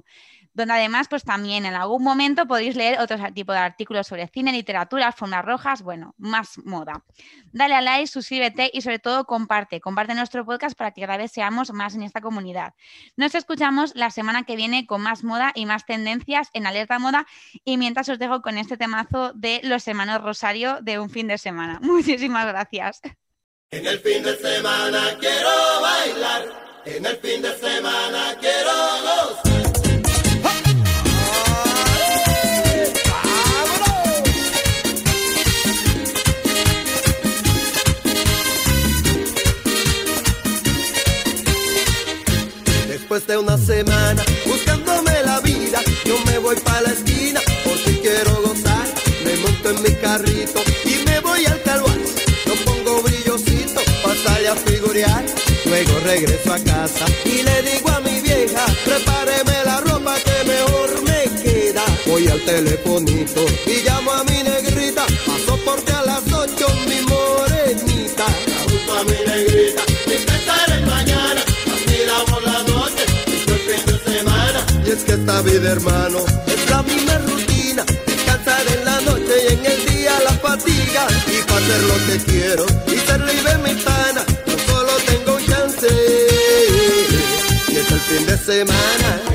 donde además, pues también en algún momento podéis leer otros tipos de artículos sobre cine, literatura, formas rojas, bueno, más moda. Dale a like, suscríbete y sobre todo comparte, comparte nuestro podcast para que cada vez seamos más en esta comunidad. Nos escuchamos la semana que viene con más moda y más tendencias en Alerta Moda y mientras os dejo con este temazo de los hermanos Rosario de un fin de semana. [laughs] Muchísimas gracias. En el fin de semana quiero bailar, en el fin de semana quiero. Después de una semana buscándome la vida, yo me voy para la esquina porque quiero gozar. Me monto en mi carrito y me voy al calvario. Yo pongo brillosito para salir a figurear. Luego regreso a casa y le digo a mi vieja, prepáreme la ropa que mejor me queda. Voy al telefonito y llamo a mi negrita. Que esta vida, hermano, es la misma rutina. Descansar en la noche y en el día la fatiga. Y para hacer lo que quiero y ser libre mi pana. No solo tengo un chance. Y es el fin de semana.